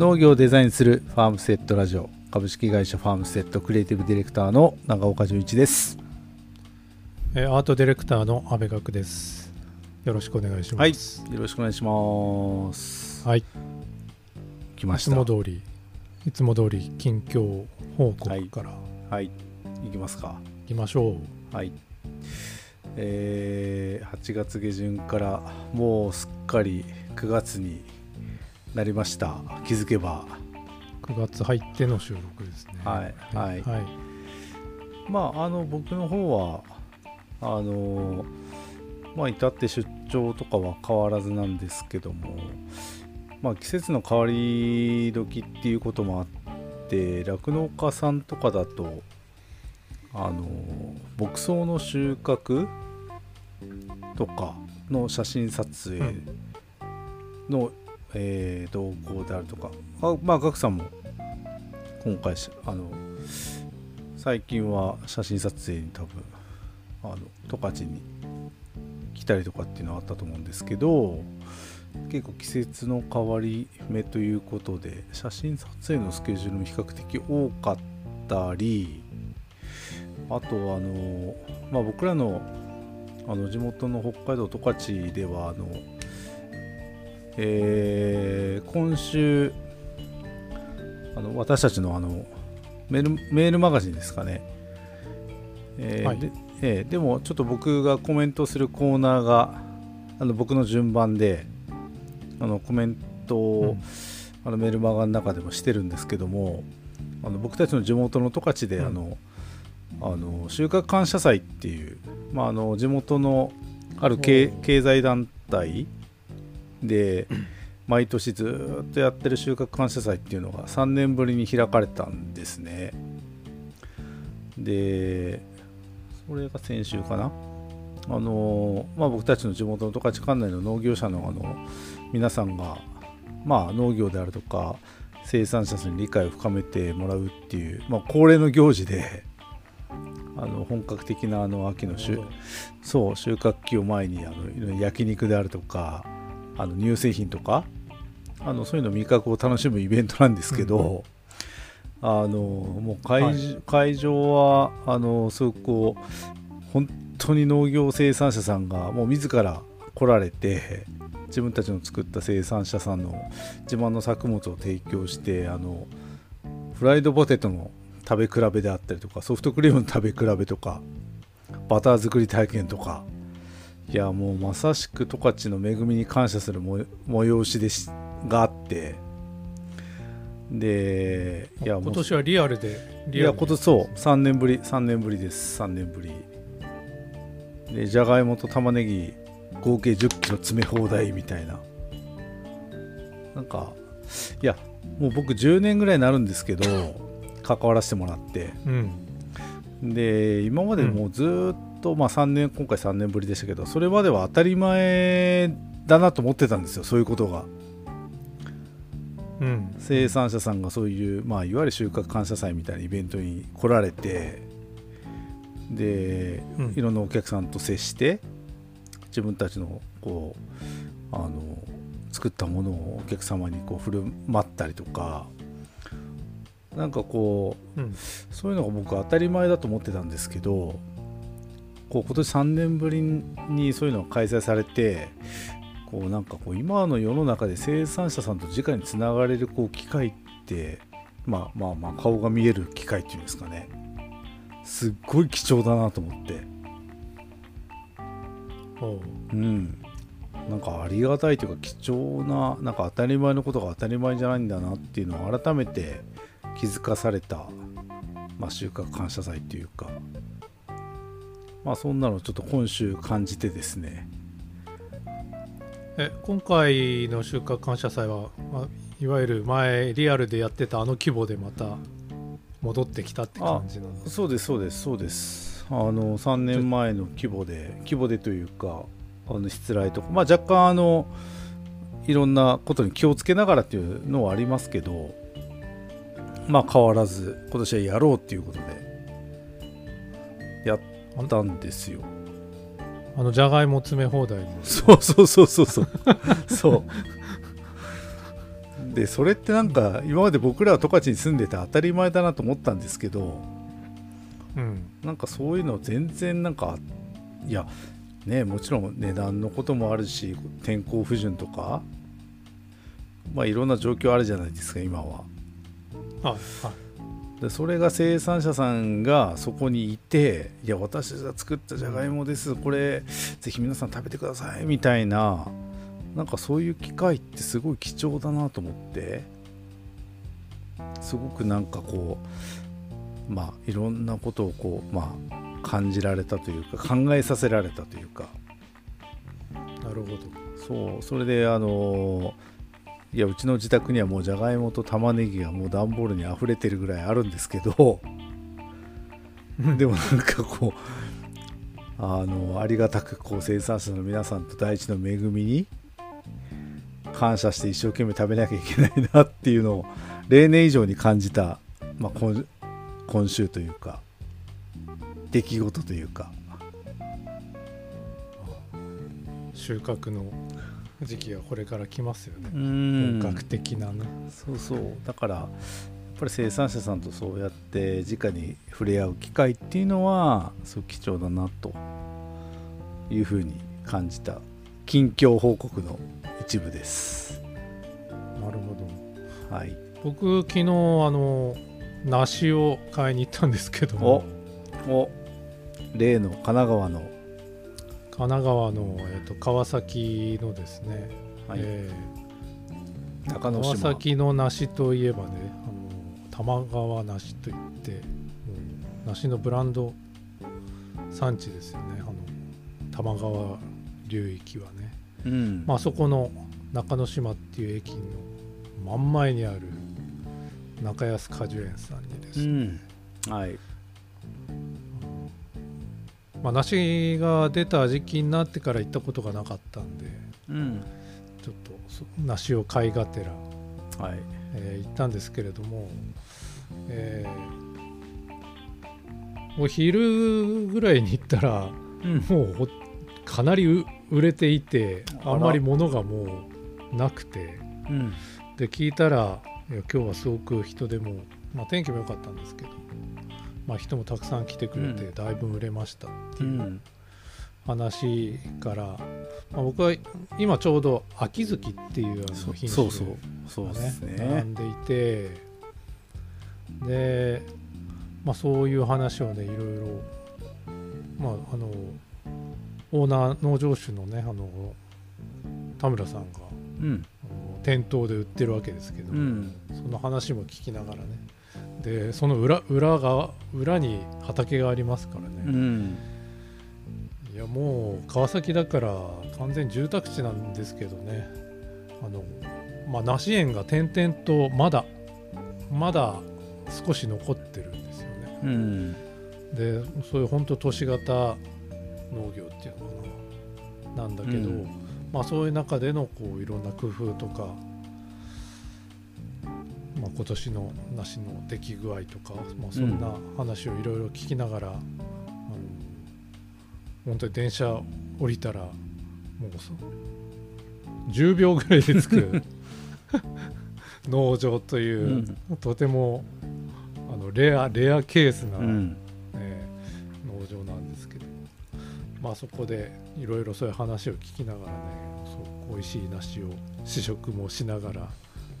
農業をデザインするファームセットラジオ株式会社ファームセットクリエイティブディレクターの長岡純一ですえーアートディレクターの阿部学です。よろしくお願いしはいます。よろしくお願いしますはい。いつ来ましたも通り、いつも通り近況報告からはい行きますかいきましょう。はいえー8月下旬からもうすっかり9月になりました気づけば9月入っての収録ですね。はいはいはい。まああの僕の方はあのまあ至って出張とかは変わらずなんですけどもまあ季節の変わり時っていうこともあって酪農家さんとかだとあの牧草の収穫とかの写真撮影の、えー動向であるとか。あまあガクさんも今回あの最近は写真撮影に多分あの十勝に来たりとかっていうのはあったと思うんですけど結構季節の変わり目ということで写真撮影のスケジュールも比較的多かったりあとあの、まあ、僕らのあの地元の北海道十勝ではあの、えー今週あの私たちのあのメールメールマガジンですかね、えーはい。でえーでもちょっと僕がコメントするコーナーがあの僕の順番であのコメントを、うん。あのメールマガの中でもしてるんですけどもあの僕たちの地元の十勝で、うん。あのあの収穫感謝祭っていう、まあ、あの地元のある経済団体で毎年ずーっとやってる収穫感謝祭っていうのが3年ぶりに開かれたんですね。でそれが先週かな。あのまあ、僕たちの地元の十勝管内の農業者のあの皆さんが、まあ、農業であるとか生産者さんに理解を深めてもらうっていう、まあ、恒例の行事であの本格的なあの秋の収そう収穫期を前にあのいろいろ焼肉であるとかあの乳製品とかあのそういうの味覚を楽しむイベントなんですけど、あのもう会,、はい。会場はあのすごくこう本当に農業生産者さんがもう自ら来られて自分たちの作った生産者さんの自慢の作物を提供してあのフライドポテトの食べ比べであったりとかソフトクリームの食べ比べとかバター作り体験とかいやもうまさしく十勝の恵みに感謝するも催しでしがあって。でいや今年はリアルで、いやリアルで。今年そう。3年ぶり3年ぶりです。3年ぶり。でじゃがいもと玉ねぎ合計1 0キロ詰め放題みたいな。なんかいやもう僕10年ぐらいになるんですけど関わらせてもらって。うん。で今までもうずーっと、まあ3年今回3年ぶりでしたけどそれまでは当たり前だなと思ってたんですよそういうことがうん。生産者さんがそういう、まあ、いわゆる収穫感謝祭みたいなイベントに来られてで、うんいろんなお客さんと接して自分たちのこうあの作ったものをお客様にこう振る舞ったりとかなんかこううん。そういうのが僕当たり前だと思ってたんですけどこう今年3年ぶりにそういうのが開催されてこうなんかこう今の世の中で生産者さんと直につながれるこう機会ってまあまあまあ顔が見える機会っていうんですかね。すっごい貴重だなと思って。うん。なんかありがたいというか貴重ななんか当たり前のことが当たり前じゃないんだなっていうのを改めて気づかされた、まあ、収穫感謝祭っていうかまあそんなのちょっと今週感じてですね。え、今回の収穫感謝祭は、まあ、いわゆる前リアルでやってたあの規模でまた戻ってきたって感じなんですそうですそうですそうです。あの3年前の規模で規模でというかあの失礼とかまあ若干あのいろんなことに気をつけながらっていうのはありますけどまあ変わらず今年はやろうっていうことでたんですよ。あのじゃがいも詰め放題もそうそうそうそうそう。そう。でそれってなんか今まで僕らは十勝に住んでて当たり前だなと思ったんですけどうん。なんかそういうの全然なんかいやねもちろん値段のこともあるし天候不順とかまあいろんな状況あるじゃないですか今は。はいはいでそれが生産者さんがそこにいて「いや私が作ったじゃがいもです。これぜひ皆さん食べてください」みたいななんかそういう機会ってすごい貴重だなと思って。すごくなんかこうまあいろんなことをこうまあ感じられたというか考えさせられたというか。なるほど。そうそれであのいやうちの自宅にはもうじゃがいもと玉ねぎがもう段ボールに溢れてるぐらいあるんですけどでもなんかこうあのありがたくこう生産者の皆さんと大地の恵みに感謝して一生懸命食べなきゃいけないなっていうのを例年以上に感じた、まあ、今今週というか出来事というか。収穫の時期がこれから来ますよね。うん。本格的なね。そうそう。だからやっぱり生産者さんとそうやって直に触れ合う機会っていうのはすごく貴重だなというふうに感じた近況報告の一部です。なるほど。はい。僕昨日あの梨を買いに行ったんですけども。お例の神奈川の神奈川の、えー、と川崎のですね、はい。えー中川崎の梨といえばねあの玉川梨といってもう梨のブランド産地ですよね。あの玉川流域はね、うん。まあそこの中之島っていう駅の真ん前にある中安果樹園さんにですうね、ん。はいまあ、梨が出た時期になってから行ったことがなかったんでうん。ちょっとそ梨を買いがてら、はい。えー行ったんですけれども、えーお昼ぐらいに行ったらうん。もうほかなりう売れていてあんまり物がもうなくてうん。で聞いたらいや今日はすごく人でも、まあ、天気も良かったんですけど、まあ、人もたくさん来てくれてうん。だいぶ売れましたってういうん。話から、まあ、僕は今ちょうど秋月っていうあその品種そうそう。そうがです並ねんでいてで、まあ、そういう話をねいろいろ、まあ、あのオーナー農場主のねあの田村さんが店頭で売ってるわけですけど、うん。その話も聞きながらねでその裏裏が裏に畑がありますからうね、ん。いやもう川崎だから完全住宅地なんですけどね。あのまあ梨園が点々とまだまだ少し残ってるんですよね。うん。でそういう本当都市型農業っていうのかな。なんだけど、うん。まあそういう中でのこういろんな工夫とか、まあ、今年の梨の出来具合とか、まあ、そんな話をいろいろ聞きながら、あの本当に電車降りたらもうそ10秒ぐらいで着く 農場という、とてもあのレアレアケースな、うん。えー農場なんですけど、まあ、そこでいろいろそういう話を聞きながらねそう美味しい梨を試食もしながら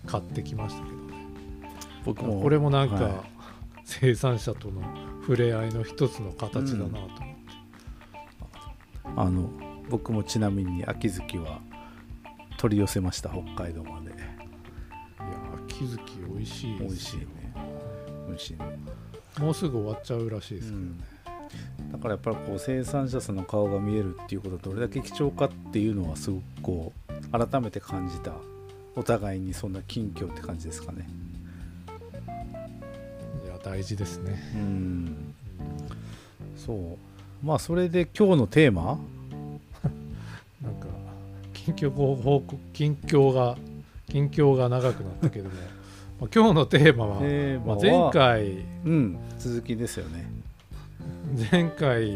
買ってきましたけど。ね僕も。これもなんか、は生産者との触れ合いの一つの形だなと思って、あの僕もちなみに秋月は取り寄せました北海道まで。いや秋月美味しい美味しいね。美味しいね、もうすぐ終わっちゃうらしいですけどね、だからやっぱりこう生産者さんの顔が見えるっていうことがどれだけ貴重かっていうのはすごくこう改めて感じたお互いにそんな近況って感じですかね。いや大事ですね、うん。そう。まあそれで今日のテーマ？なんか近況報告近況が近況が長くなったけども。まあ今日のテーマは、まあ、は前回うん。続きですよね。前回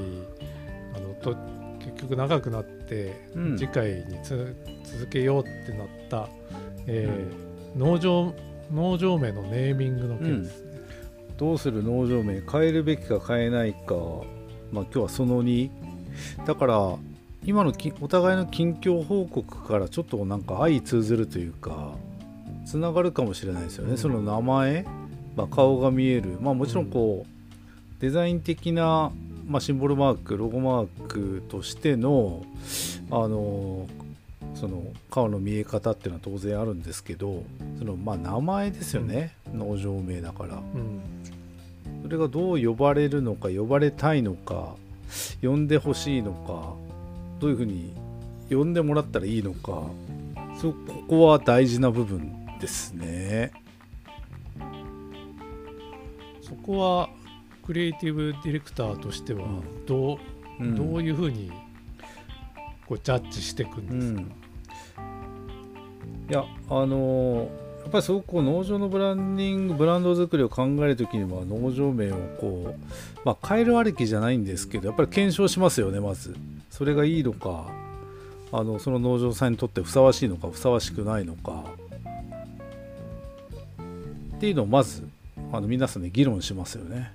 あのと結局長くなって、うん。次回につ続けようってなった、えー農場農場名のネーミングの件ですね、どうする農場名変えるべきか変えないかまあ今日はその2だから今のきお互いの近況報告からちょっとなんか相通ずるというかつながるかもしれないですよね、うん。その名前、まあ、顔が見える。まあもちろんこう、デザイン的な、まあ、シンボルマークロゴマークとしてのあのその顔の見え方っていうのは当然あるんですけどそのまあ名前ですよね、農場名だから。うん。それがどう呼ばれるのか呼ばれたいのか呼んでほしいのかどういうふうに呼んでもらったらいいのかそここは大事な部分ですね。そこはクリエイティブディレクターとしてはうんどう,、うん。どういうふうにこうジャッジしていくんうですか、ん、いやあのやっぱりすごくこう農場のブランディングブランド作りを考える時には農場名をこう、まあ、変えるありきじゃないんですけどやっぱり検証しますよねまず。それがいいのかあのその農場さんにとってふさわしいのかふさわしくないのか。っていうのをまずあの皆さんで議論しますよね。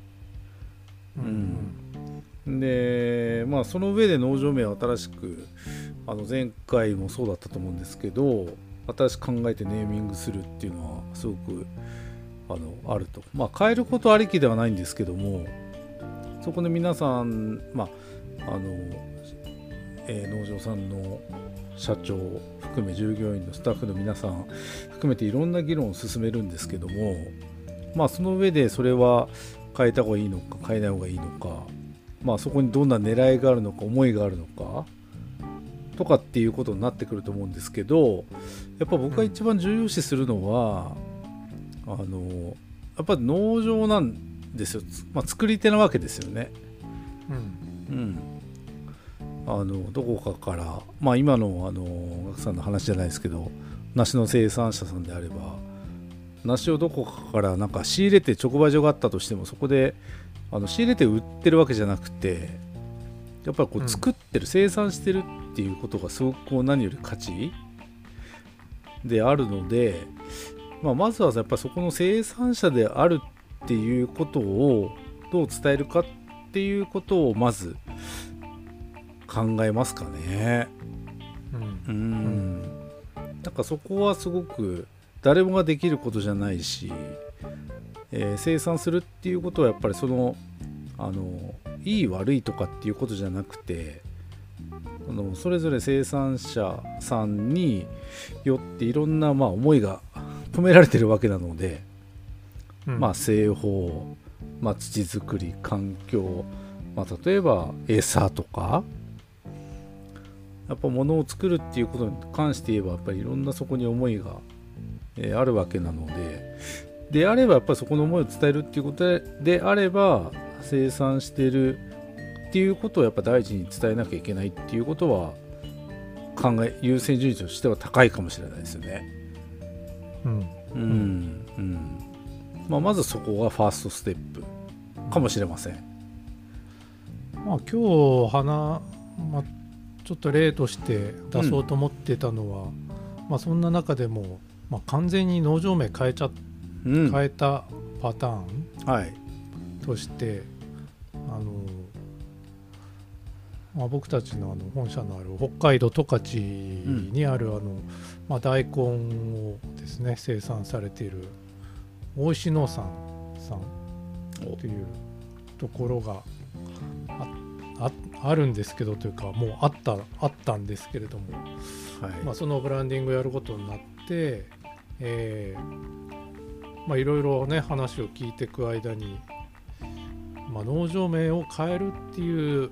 うん。でまあその上で農場名を新しくあの前回もそうだったと思うんですけど新しく考えてネーミングするっていうのはすごくあのあると。まあ変えることありきではないんですけどもそこで皆さんまああの、えー農場さんの社長含め従業員のスタッフの皆さん含めていろんな議論を進めるんですけどもまあその上でそれは変えた方がいいのか変えない方がいいのかまあそこにどんな狙いがあるのか思いがあるのかとかっていうことになってくると思うんですけどやっぱ僕が一番重要視するのは、あのやっぱ農場なんですよ、つまあ、作り手なわけですよね。うん。うん、あのどこかから、まあ、今のあの学さんの話じゃないですけど梨の生産者さんであれば梨をどこかからなんか仕入れて直売所があったとしてもそこであの仕入れて売ってるわけじゃなくてやっぱりこうんう作ってる、生産してるっていうことがすごくこう何より価値であるので、まあ、まずはやっぱりそこの生産者であるっていうことをどう伝えるかっていうことをまず考えますかね。うんうん、なんかそこはすごく誰もができることじゃないし、えー生産するっていうことはやっぱりそのあのいい悪いとかっていうことじゃなくてあのそれぞれ生産者さんによっていろんなまあ思いが込められてるわけなので、うん。まあ、製法、まあ、土作り環境、まあ、例えば餌とかやっぱ物を作るっていうことに関して言えばやっぱりいろんなそこに思いが、えーあるわけなのでであればやっぱりそこの思いを伝えるっていうことでであれば生産してるっていうことをやっぱ第一に伝えなきゃいけないっていうことは考え優先順位としては高いかもしれないですよね。うん。うんうん。まあ、まずそこがファーストステップかもしれません。まあ今日花、まあ、ちょっと例として出そうと思ってたのは、まあそんな中でも、まあ、完全に農場名変えちゃうん。変えたパターン。はいとして、あのまあ、僕たちのあの本社のある北海道十勝にあるあの、まあ、大根をですね生産されている大石農産さんというところがあああるんですけどというかもうあったあったんですけれども、はい。まあ、そのブランディングをやることになって、えーまあいろいろね話を聞いていく間に、まあ、農場名を変えるっていう、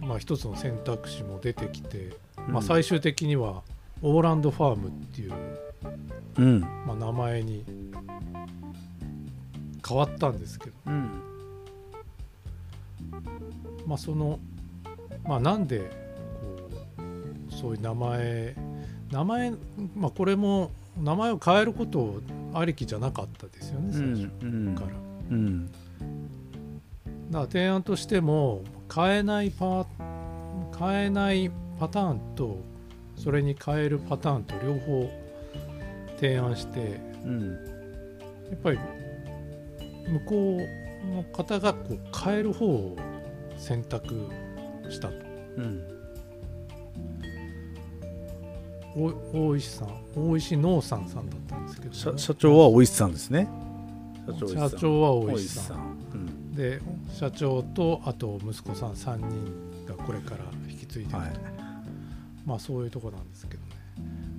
まあ、一つの選択肢も出てきて、まあ、最終的にはオーランドファームっていう、うん。まあ、名前に変わったんですけど、うん。まあ、その、まあ、なんでこうそういう名前名前、まあ、これも名前を変えることありきじゃなかったですよね最初うん。から。うんだから提案としても変えないパ変えないパターンとそれに変えるパターンと両方提案してうん。やっぱり向こうの方がこう変える方を選択したと。うん。お大石さん大石農産さんだったんですけど、社社長はおいしさんですね。社長は大石さんで社長とあと息子さん3人がこれから引き継いでいくと、はい。まあそういうとこなんですけどね。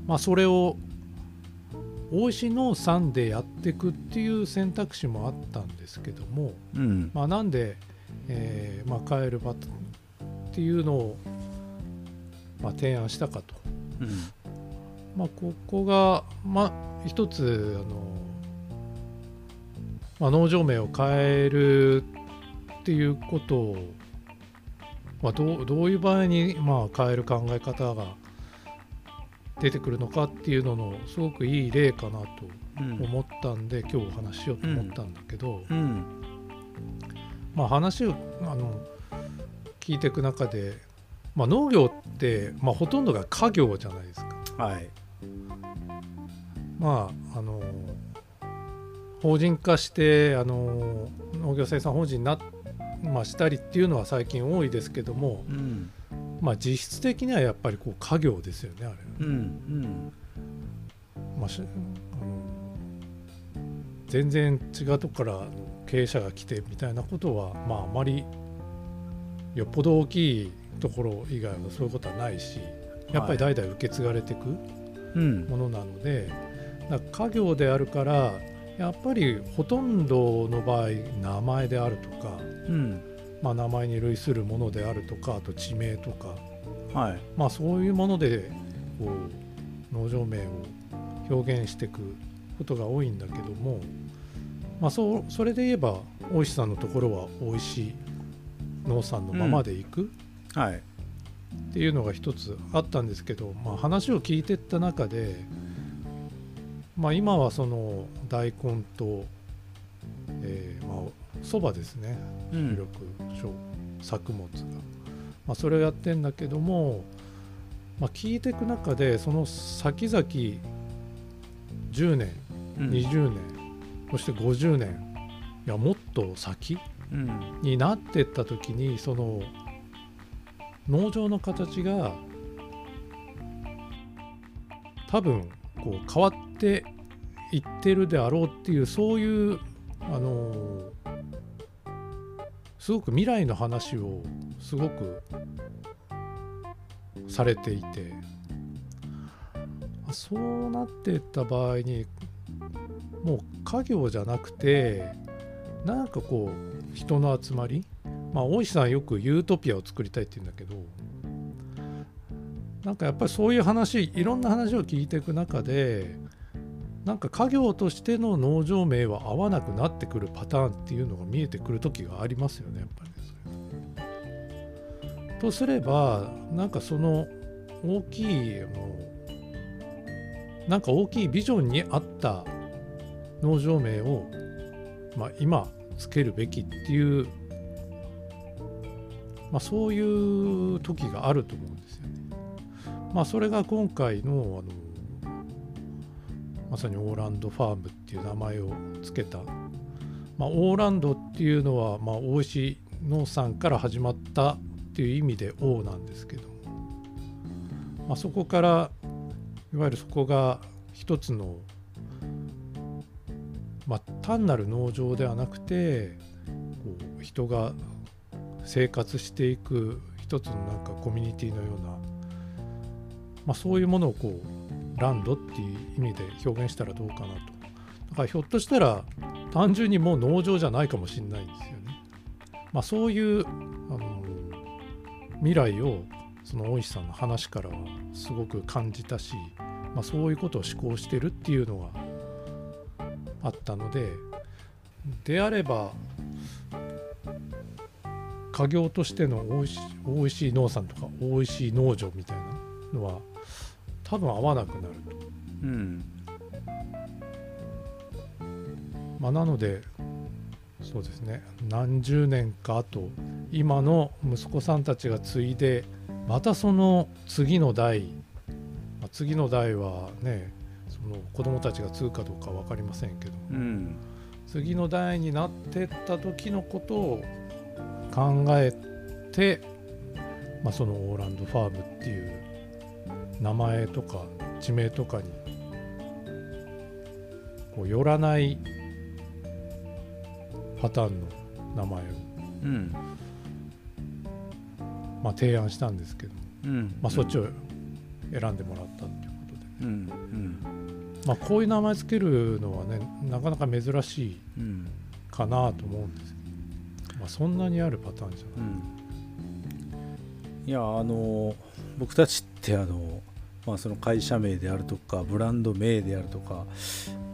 まあそれを大石農産でやっていくっていう選択肢もあったんですけども、うん。まあ、なんで、えーまあ、カエルバトっていうのを、まあ、提案したかと、うん。まあ、ここが、まあ、一つあの、まあ、農場名を変えるっていうことを、まあ、どうどういう場合に、まあ、変える考え方が出てくるのかっていうののすごくいい例かなとうん。思ったんで、今日お話ししようと思ったんだけど、うん。まあ、話をあの聞いていく中で、まあ、農業って、まあ、ほとんどが家業じゃないですか。はい。まああの法人化してあの農業生産法人にな、まあ、したりっていうのは最近多いですけども、うん。まあ、実質的にはやっぱりこう家業ですよねあれ、うんうん。まあしあの全然違うとこから経営者が来てみたいなことは、まあ、あまりよっぽど大きいところ以外はそういうことはないしやっぱり代々受け継がれていくうん。ものなので、だから家業であるからやっぱりほとんどの場合名前であるとか、うん。まあ、名前に類するものであるとかあと地名とか、はい。まあ、そういうものでこう農場名を表現していくことが多いんだけども、まあ、そうそれで言えば大石さんのところは大石農産のままでいく、はい。っていうのが一つあったんですけど、まあ、話を聞いてった中で、まあ、今はその大根と、えーまあ、そばですね。うん。広く小作物が、まあ、それをやってんだけども、まあ、聞いていく中でその先々10年うん。20年そして50年いやもっと先うん。になってった時にその農場の形が多分こう変わってていってるであろうっていうそういうあのすごく未来の話をすごくされていてそうなっていった場合にもう家業じゃなくてなんかこう人の集まりまあ大石さんよくユートピアを作りたいって言うんだけどなんかやっぱりそういう話いろんな話を聞いていく中でなんか家業としての農場名は合わなくなってくるパターンっていうのが見えてくる時がありますよねやっぱりねとすればなんかその大きいのなんか大きいビジョンに合った農場名を、まあ、今つけるべきっていう、まあ、そういう時があると思うんですよね。まあ、それが今回のあのまさにオーランドファームっていう名前を付けた、まあ、オーランドっていうのは、まあ、大石農産から始まったっていう意味で王なんですけども、まあ、そこからいわゆるそこが一つの、まあ、単なる農場ではなくてこう人が生活していく一つのなんかコミュニティのような、まあ、そういうものをこうランドっていう意味で表現したらどうかなとだからひょっとしたら単純にもう農場じゃないかもしれないんですよね。まあ、そういうあの未来をその大石さんの話からはすごく感じたし、まあ、そういうことを思考してるっていうのがあったのでであれば家業としての大石大石農産とか大石農場みたいなのは多分合わなくなると。うん。まあ、なのでそうですね。何十年か後今の息子さんたちが継いでまたその次の代、まあ次の代はねその子供たちが継ぐかどうか分かりませんけど、うん。次の代になってった時のことを考えて、まあ、そのオーランドファームっていう名前とか地名とかにこう寄らないパターンの名前を、うん。まあ、提案したんですけど、うん。まあ、そっちを選んでもらったっていうことで、うん。うん。まあ、こういう名前つけるのはねなかなか珍しいうん。かなと思うんですけど、まあ、そんなにあるパターンじゃない。うんいやあの僕たちってあの、まあ、その会社名であるとかブランド名であるとか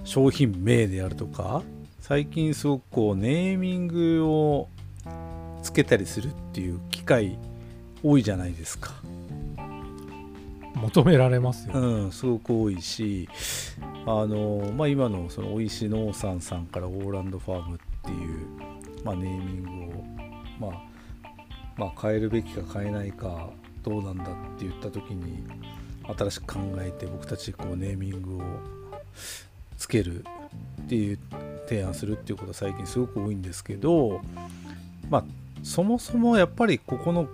商品名であるとか最近すごくこうネーミングをつけたりするっていう機会多いじゃないですか。求められますよ、うん、すごく多いしあの、まあ、今のそのおいし農産さんからオーランドファームっていう、まあ、ネーミングを、まあまあ、変えるべきか変えないかどうなんだって言った時に新しく考えて僕たちこうネーミングをつけるっていう提案するっていうことは最近すごく多いんですけどまあそもそもやっぱりここの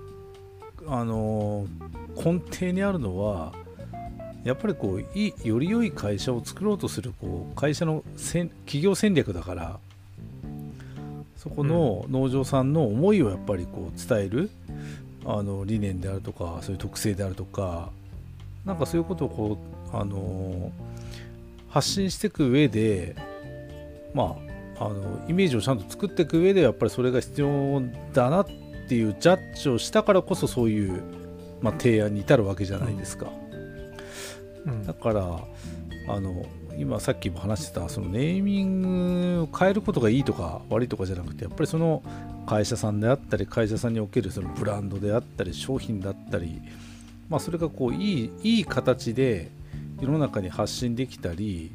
あの根底にあるのはやっぱりこういより良い会社を作ろうとするこう会社の戦企業戦略だからそこの農場さんの思いをやっぱりこう伝えるあの理念であるとかそういう特性であるとかなんかそういうことをこうあの発信していく上でまああのイメージをちゃんと作っていく上でやっぱりそれが必要だなっていうジャッジをしたからこそそういう、まあ、提案に至るわけじゃないですか。うん。だからあの今さっきも話してたそのネーミングを変えることがいいとか悪いとかじゃなくてやっぱりその会社さんであったり会社さんにおけるそのブランドであったり商品だったり、まあ、それがこういいいい形で世の中に発信できたり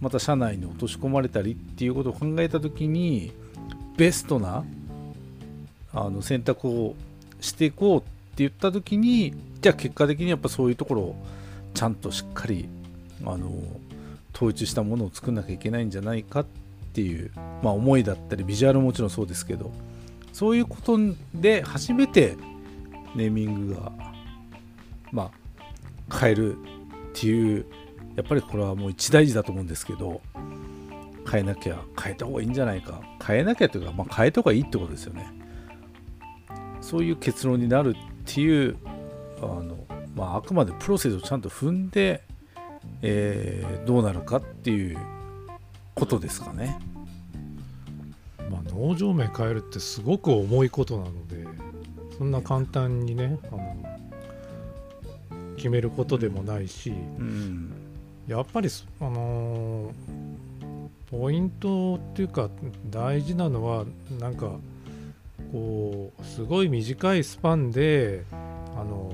また社内に落とし込まれたりっていうことを考えた時にベストなあの選択をしていこうって言った時にじゃあ結果的にやっぱそういうところをちゃんとしっかりあの統一したものを作んなきゃいけないんじゃないかっていう、まあ、思いだったりビジュアルももちろんそうですけどそういうことで初めてネーミングがまあ変えるっていうやっぱりこれはもう一大事だと思うんですけど変えなきゃ変えた方がいいんじゃないか。変えなきゃというか、まあ、変えた方がいいってことですよね。そういう結論になるっていうあの、まあ、あくまでプロセスをちゃんと踏んで、えーどうなるかっていうことですかね。まあ、農場名変えるってすごく重いことなのでそんな簡単にねあの決めることでもないしうんやっぱりそあのーポイントっていうか大事なのはなんかこうすごい短いスパンであの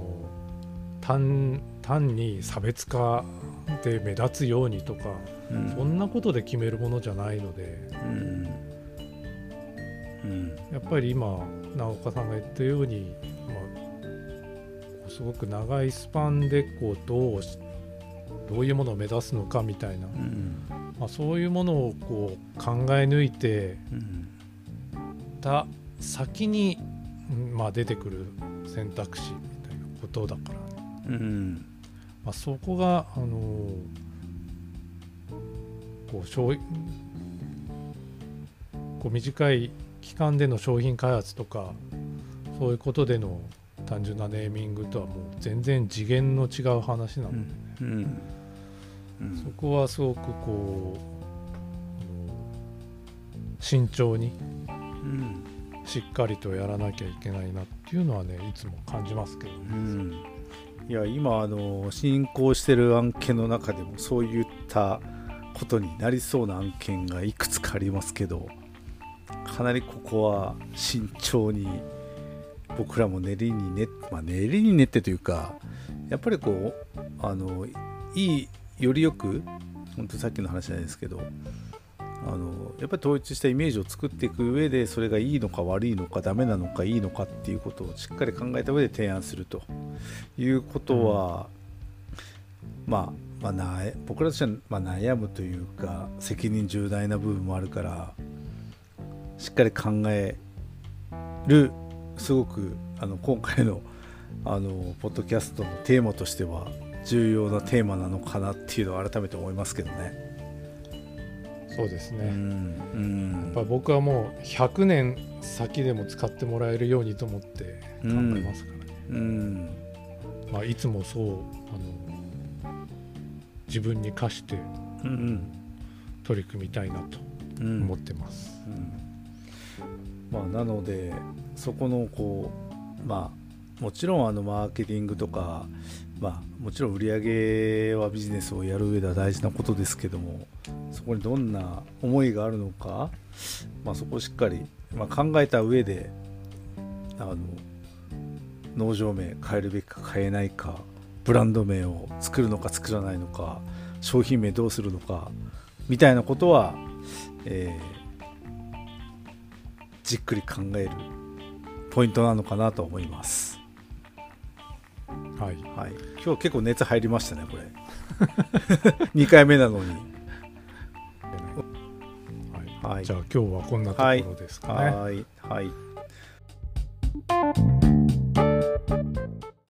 ー単単に差別化で目立つようにとかうん。そんなことで決めるものじゃないのでうん。うん。やっぱり今直岡さんが言ったように、まあ、すごく長いスパンでこうどうしどういうものを目指すのかみたいな、うん。まあ、そういうものをこう考え抜いてうん。た先に、うんまあ、出てくる選択肢みたいなことだから、ね。うんまあ、そこが、あのーこう商こう短い期間での商品開発とかそういうことでの単純なネーミングとはもう全然次元の違う話なので、ねうんうん。そこはすごくこう慎重にうん。しっかりとやらなきゃいけないなっていうのはねいつも感じますけどね。うんいや今あの進行してる案件の中でもそういったことになりそうな案件がいくつかありますけどかなりここは慎重に僕らも練りに練って、まあ、練りに練ってというかやっぱりこうあのいいよりよく本当さっきの話じゃないですけどあのやっぱり統一したイメージを作っていく上でそれがいいのか悪いのかダメなのかいいのかっていうことをしっかり考えた上で提案すると。いうことは、ままあ、な僕らとしてはまあ悩むというか責任重大な部分もあるからしっかり考えるすごくあの今回のあのポッドキャストのテーマとしては重要なテーマなのかなっていうのを改めて思いますけどね。そうですね、うんうん。やっぱ僕はもう100年先でも使ってもらえるようにと思って考えますからね、うんまあ、いつもそうあの自分に課して取り組みたいなと思ってます、うんまあ、なのでそこのこうまあもちろんあのマーケティングとか、まあ、もちろん売り上げはビジネスをやる上では大事なことですけどもそこにどんな思いがあるのか、まあ、そこをしっかり、まあ、考えた上であの農場名変えるべきか変えないかブランド名を作るのか作らないのか商品名どうするのかみたいなことは、えーじっくり考えるポイントなのかなと思います。はい。はい、今日結構熱入りましたねこれ。2回目なのに。はい。はい。じゃあ今日はこんなところですかね、はい。はい